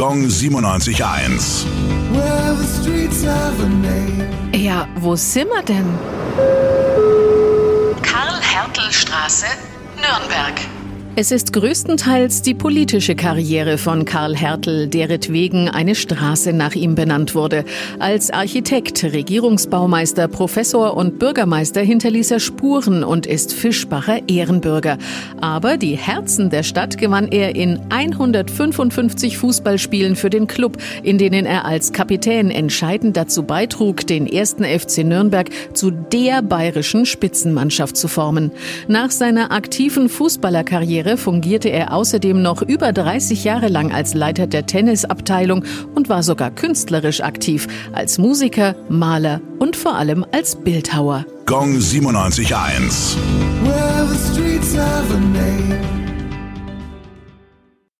Gong 97.1. Ja, wo sind wir denn? Karl-Hertel-Straße, Nürnberg. Es ist größtenteils die politische Karriere von Karl Hertel, deretwegen eine Straße nach ihm benannt wurde. Als Architekt, Regierungsbaumeister, Professor und Bürgermeister hinterließ er Spuren und ist Fischbacher Ehrenbürger. Aber die Herzen der Stadt gewann er in 155 Fußballspielen für den Club, in denen er als Kapitän entscheidend dazu beitrug, den ersten FC Nürnberg zu der bayerischen Spitzenmannschaft zu formen. Nach seiner aktiven Fußballerkarriere Karriere fungierte er außerdem noch über 30 Jahre lang als Leiter der Tennisabteilung und war sogar künstlerisch aktiv, als Musiker, Maler und vor allem als Bildhauer. Gong 97.1. Well,